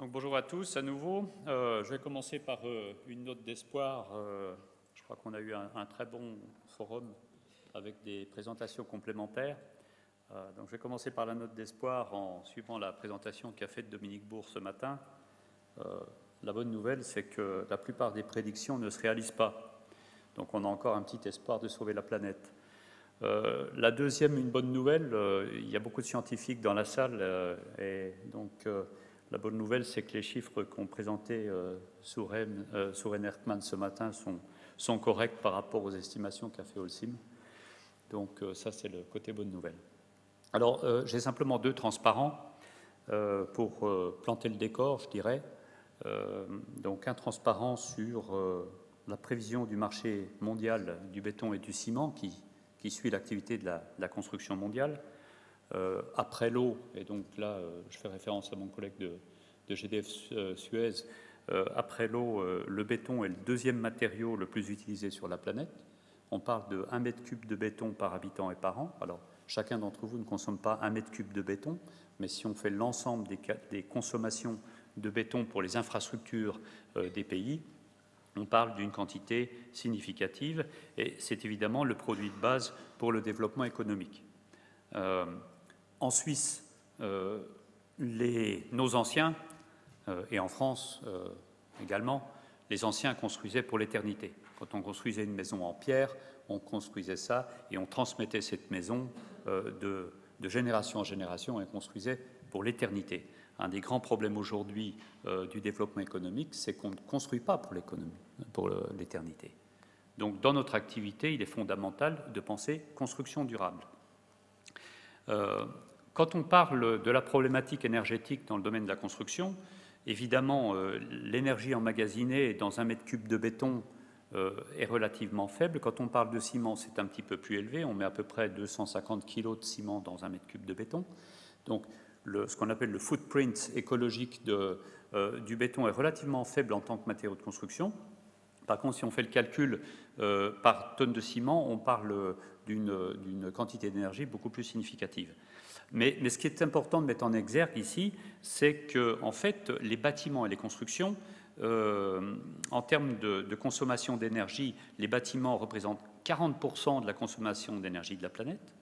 Donc, bonjour à tous à nouveau. Euh, je vais commencer par euh, une note d'espoir. Euh, je crois qu'on a eu un, très bon forum avec des présentations complémentaires. donc, je vais commencer par la note d'espoir en suivant la présentation qu'a faite Dominique Bourg ce matin. la bonne nouvelle, c'est que la plupart des prédictions ne se réalisent pas. Donc, on a encore un petit espoir de sauver la planète. la deuxième, une bonne nouvelle, il y a beaucoup de scientifiques dans la salle et donc la bonne nouvelle, c'est que les chiffres qu'ont présentés euh, Souren, euh, ce matin sont, corrects par rapport aux estimations qu'a fait Holcim. Donc euh, ça, c'est le côté bonne nouvelle. Alors, euh, j'ai simplement deux transparents pour planter le décor, je dirais. donc un transparent sur la prévision du marché mondial du béton et du ciment qui, suit l'activité de la, construction mondiale. Euh, après l'eau, et donc là euh, je fais référence à mon collègue de, GDF euh, Suez, après l'eau, le béton est le deuxième matériau le plus utilisé sur la planète. On parle de 1 mètre cube de béton par habitant et par an. Alors, chacun d'entre vous ne consomme pas 1 mètre cube de béton, mais si on fait l'ensemble des, des, consommations de béton pour les infrastructures des pays, on parle d'une quantité significative et c'est évidemment le produit de base pour le développement économique. En Suisse, euh, nos anciens, euh, et en France euh, également, les anciens construisaient pour l'éternité. Quand on construisait une maison en pierre, on construisait ça et on transmettait cette maison de, génération en génération et on construisait pour l'éternité. Un des grands problèmes aujourd'hui du développement économique, c'est qu'on ne construit pas pour l'éternité. Donc, dans notre activité, il est fondamental de penser construction durable. Quand on parle de la problématique énergétique dans le domaine de la construction, évidemment, euh, l'énergie emmagasinée dans un mètre cube de béton euh, est relativement faible. Quand on parle de ciment, c'est un petit peu plus élevé. On met à peu près 250 kg de ciment dans un mètre cube de béton. Donc, ce qu'on appelle le footprint écologique euh, du béton est relativement faible en tant que matériau de construction. Par contre, si on fait le calcul par tonne de ciment, on parle d'une quantité d'énergie beaucoup plus significative. Mais, ce qui est important de mettre en exergue ici, c'est que en fait, les bâtiments et les constructions, euh, en termes de, consommation d'énergie, les bâtiments représentent 40% de la consommation d'énergie de la planète,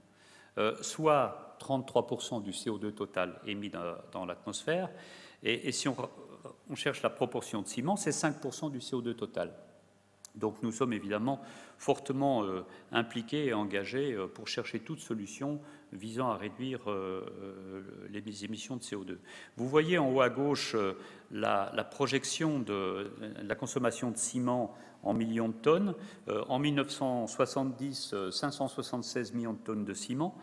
euh, soit 33% du CO2 total émis dans, l'atmosphère. Et, si on, cherche la proportion de ciment, c'est 5% du CO2 total. Donc nous sommes évidemment fortement euh, impliqués et engagés pour chercher toute solution visant à réduire euh, les émissions de CO2. Vous voyez en haut à gauche la, projection de la consommation de ciment en millions de tonnes. en 1970, 576 millions de tonnes de ciment.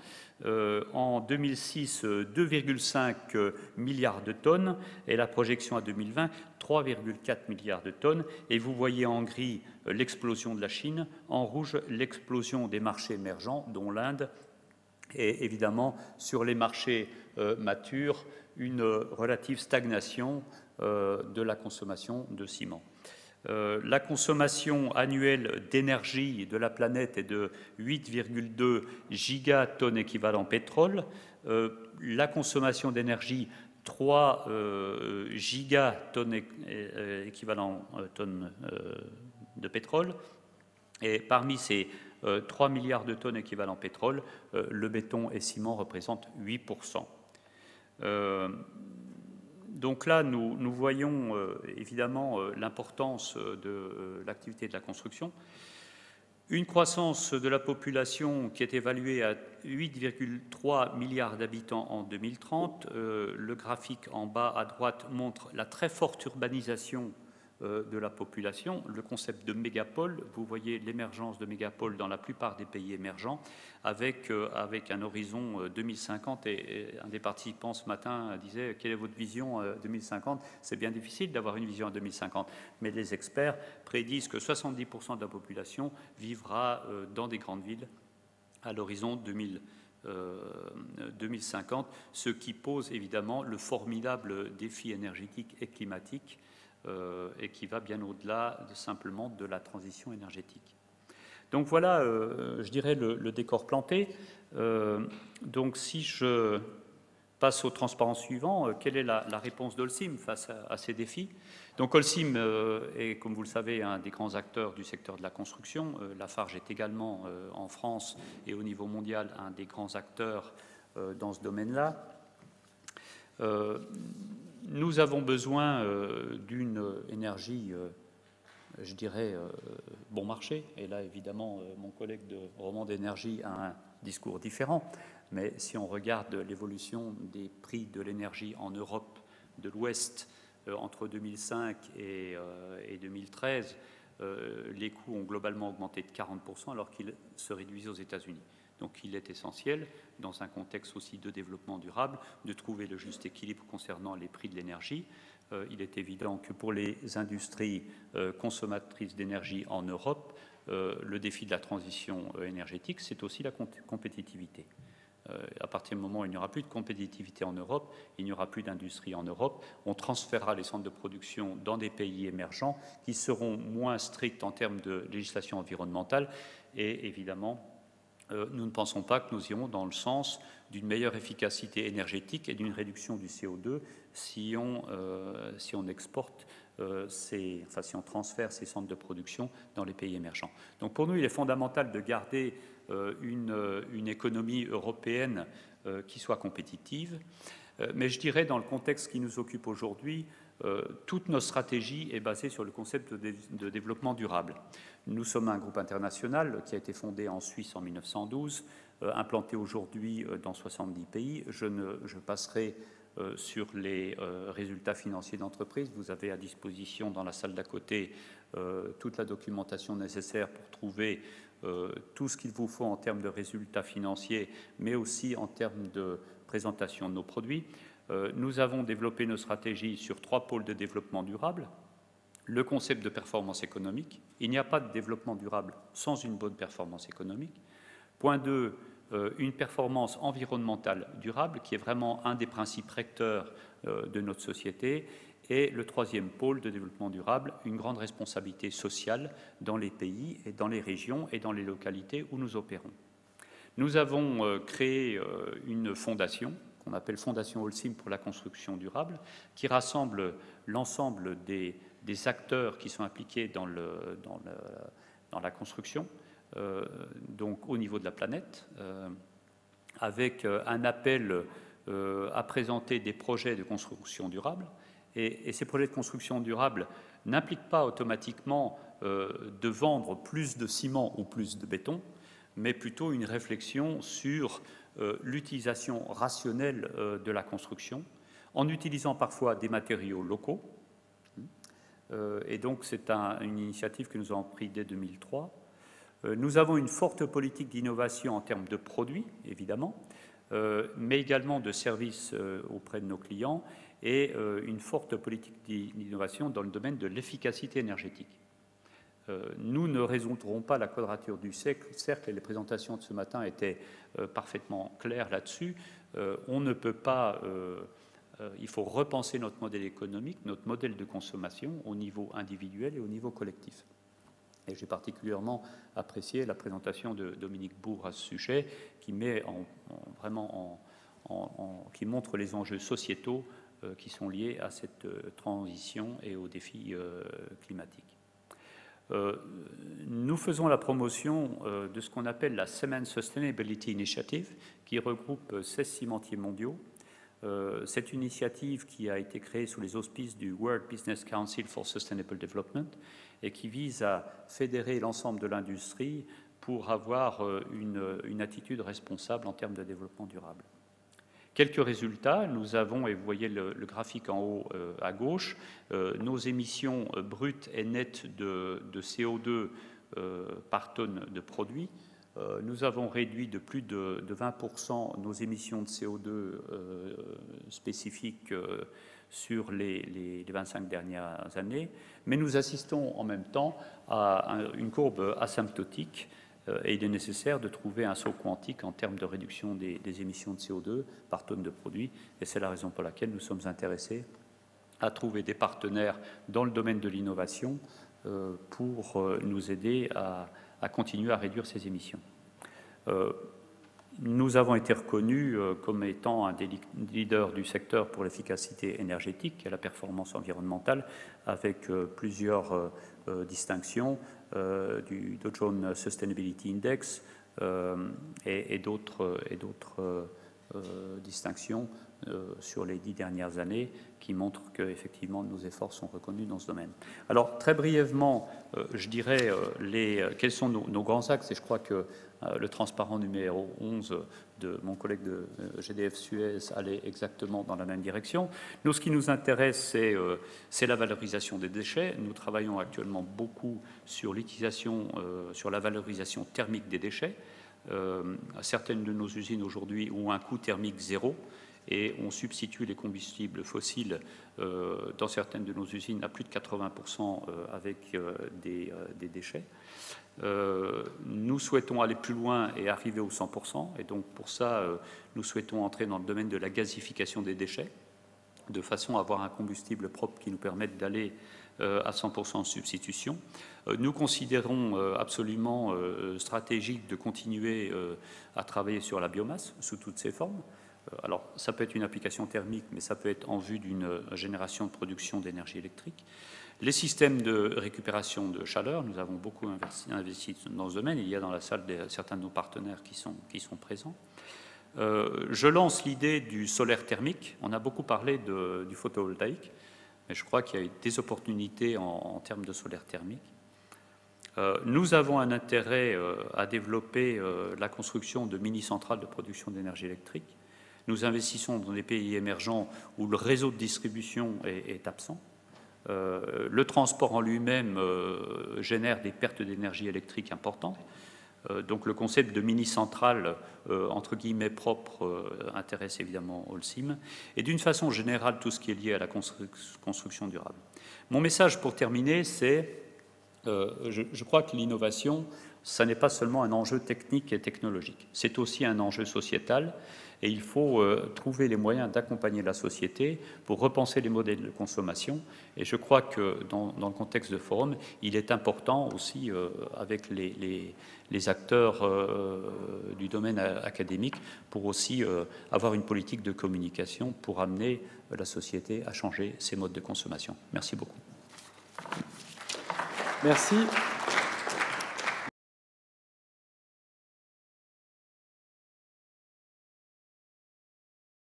en 2006, 2,5 milliards de tonnes. Et la projection à 2020, 3,4 milliards de tonnes. Et vous voyez en gris l'explosion de la Chine, en rouge l'explosion des marchés émergents, dont l'Inde, et évidemment sur les marchés euh, matures, une relative stagnation euh, de la consommation de ciment. Euh, la consommation annuelle d'énergie de la planète est de 8,2 gigatonnes équivalent pétrole. la consommation d'énergie 3 gigatonnes équivalent tonnes de pétrole. Et parmi ces 3 euh, milliards de tonnes équivalent pétrole, euh, le béton et ciment représentent 8%. Euh, donc là, nous, voyons évidemment l'importance de l'activité de la construction. Une croissance de la population qui est évaluée à 8,3 milliards d'habitants en 2030. le graphique en bas à droite montre la très forte urbanisation de la population. Le concept de mégapole, vous voyez l'émergence de mégapoles dans la plupart des pays émergents, avec, euh, avec un horizon 2050. Euh, et, un des participants ce matin disait Quelle est votre vision 2050 C'est bien difficile d'avoir une vision à 2050, mais les experts prédisent que 70% de la population vivra dans des grandes villes à l'horizon 2050, ce qui pose évidemment le formidable défi énergétique et climatique euh, et qui va bien au-delà de, simplement de la transition énergétique. Donc voilà, euh, je dirais, le, décor planté. Euh, donc si je passe au transparent suivant. quelle est la, réponse d'Olsim face à, ces défis? Donc Olsim est, comme vous le savez, un des grands acteurs du secteur de la construction. Lafarge est également en France et au niveau mondial un des grands acteurs dans ce domaine-là. Nous avons besoin d'une énergie je dirais, euh, bon marché. Et là, évidemment, euh, mon collègue de Roman d'énergie a un discours différent. Mais si on regarde l'évolution des prix de l'énergie en Europe de l'Ouest euh, entre 2005 et, 2013, les coûts ont globalement augmenté de 40% alors qu'ils se réduisent aux États-Unis. Donc il est essentiel, dans un contexte aussi de développement durable, de trouver le juste équilibre concernant les prix de l'énergie. Euh, il est évident que pour les industries euh, consommatrices d'énergie en Europe, euh, le défi de la transition énergétique, c'est aussi la compétitivité. à partir du moment où il n'y aura plus de compétitivité en Europe, il n'y aura plus d'industrie en Europe, on transférera les centres de production dans des pays émergents qui seront moins stricts en termes de législation environnementale et évidemment nous ne pensons pas que nous irons dans le sens d'une meilleure efficacité énergétique et d'une réduction du CO2 si on, euh, si on exporte euh, enfin si on transfère ces centres de production dans les pays émergents. Donc pour nous, il est fondamental de garder une, une, économie européenne qui soit compétitive. mais je dirais, dans le contexte qui nous occupe aujourd'hui, toute notre stratégie est basée sur le concept de développement durable. Nous sommes un groupe international qui a été fondé en Suisse en 1912, euh, implanté aujourd'hui euh, dans 70 pays. Je, ne, je passerai euh, sur les résultats financiers d'entreprise. Vous avez à disposition dans la salle d'à côté toute la documentation nécessaire pour trouver tout ce qu'il vous faut en termes de résultats financiers, mais aussi en termes de présentation de nos produits. Nous avons développé nos stratégies sur trois pôles de développement durable le concept de performance économique. Il n'y a pas de développement durable sans une bonne performance économique. Point 2, euh, une performance environnementale durable, qui est vraiment un des principes recteurs euh, de notre société. Et le troisième pôle de développement durable, une grande responsabilité sociale dans les pays et dans les régions et dans les localités où nous opérons. Nous avons euh, créé une fondation qu'on appelle Fondation Holcim pour la construction durable, qui rassemble l'ensemble des acteurs qui sont impliqués dans la construction, euh, donc au niveau de la planète, euh, avec euh, un appel à présenter des projets de construction durable. Et, ces projets de construction durable n'impliquent pas automatiquement de vendre plus de ciment ou plus de béton, mais plutôt une réflexion sur l'utilisation rationnelle de la construction, en utilisant parfois des matériaux locaux, euh, et donc c'est une initiative que nous avons prise dès 2003. Euh, nous avons une forte politique d'innovation en termes de produits, évidemment, euh, mais également de services auprès de nos clients et une forte politique d'innovation dans le domaine de l'efficacité énergétique. Nous ne résoudrons pas la quadrature du cercle et les présentations de ce matin étaient parfaitement claires là-dessus. on ne peut pas euh, il faut repenser notre modèle économique, notre modèle de consommation au niveau individuel et au niveau collectif. Et j'ai particulièrement apprécié la présentation de Dominique Bourg à ce sujet, qui met vraiment qui montre les enjeux sociétaux euh, qui sont liés à cette euh, transition et aux défis climatiques. Nous faisons la promotion de ce qu'on appelle la Cement Sustainability Initiative, qui regroupe 16 cimentiers mondiaux euh, cette initiative qui a été créée sous les auspices du World Business Council for Sustainable Development et qui vise à fédérer l'ensemble de l'industrie pour avoir euh, une, attitude responsable en termes de développement durable. Quelques résultats, nous avons, et vous voyez le, graphique en haut euh, à gauche, nos émissions brutes et nettes de CO2 par tonne de produits. Euh, nous avons réduit de plus de, 20% nos émissions de CO2 euh, spécifiques euh, sur les, 25 dernières années, mais nous assistons en même temps à une courbe asymptotique et il est nécessaire de trouver un saut quantique en termes de réduction des, émissions de CO2 par tonne de produit, et c'est la raison pour laquelle nous sommes intéressés à trouver des partenaires dans le domaine de l'innovation pour nous aider à, continuer à réduire ces émissions. Euh, nous avons été reconnus comme étant un des leaders du secteur pour l'efficacité énergétique et la performance environnementale, avec plusieurs distinctions du Dow Jones Sustainability Index et d'autres distinctions sur les dix dernières années qui montrent qu'effectivement nos efforts sont reconnus dans ce domaine. Alors très brièvement, euh, je dirais euh, euh, quels sont nos, grands axes et je crois que le transparent numéro 11 de mon collègue de GDF Suez allait exactement dans la même direction. Nous, ce qui nous intéresse, c'est la valorisation des déchets. Nous travaillons actuellement beaucoup sur l'utilisation, sur la valorisation thermique des déchets. certaines de nos usines aujourd'hui ont un coût thermique zéro et on substitue les combustibles fossiles euh, dans certaines de nos usines à plus de 80% euh, avec euh, des, déchets. nous souhaitons aller plus loin et arriver au 100%, et donc pour ça, nous souhaitons entrer dans le domaine de la gasification des déchets, de façon à avoir un combustible propre qui nous permette d'aller à 100% en substitution. Nous considérons absolument stratégique de continuer à travailler sur la biomasse sous toutes ses formes. Euh, alors, ça peut être une application thermique, mais ça peut être en vue d'une euh, génération de production d'énergie électrique. Les systèmes de récupération de chaleur, nous avons beaucoup investi, dans ce domaine. Il y a dans la salle certains de nos partenaires qui sont, présents. Euh, je lance l'idée du solaire thermique. On a beaucoup parlé du photovoltaïque, mais je crois qu'il y a des opportunités en, termes de solaire thermique. nous avons un intérêt à développer la construction de mini-centrales de production d'énergie électrique. Nous investissons dans des pays émergents où le réseau de distribution est, absent. Euh, le transport en lui-même euh, génère des pertes d'énergie électrique importantes. Euh, donc le concept de mini-centrale, entre guillemets, propre, intéresse évidemment Holcim. Et d'une façon générale, tout ce qui est lié à la construction durable. Mon message pour terminer, c'est, je, je, crois que l'innovation, ça n'est pas seulement un enjeu technique et technologique, c'est aussi un enjeu sociétal et il faut euh, trouver les moyens d'accompagner la société pour repenser les modèles de consommation. Et je crois que dans, le contexte de forum, il est important aussi, euh, avec les, acteurs euh, du domaine académique, pour aussi avoir une politique de communication pour amener la société à changer ses modes de consommation. Merci beaucoup. Merci.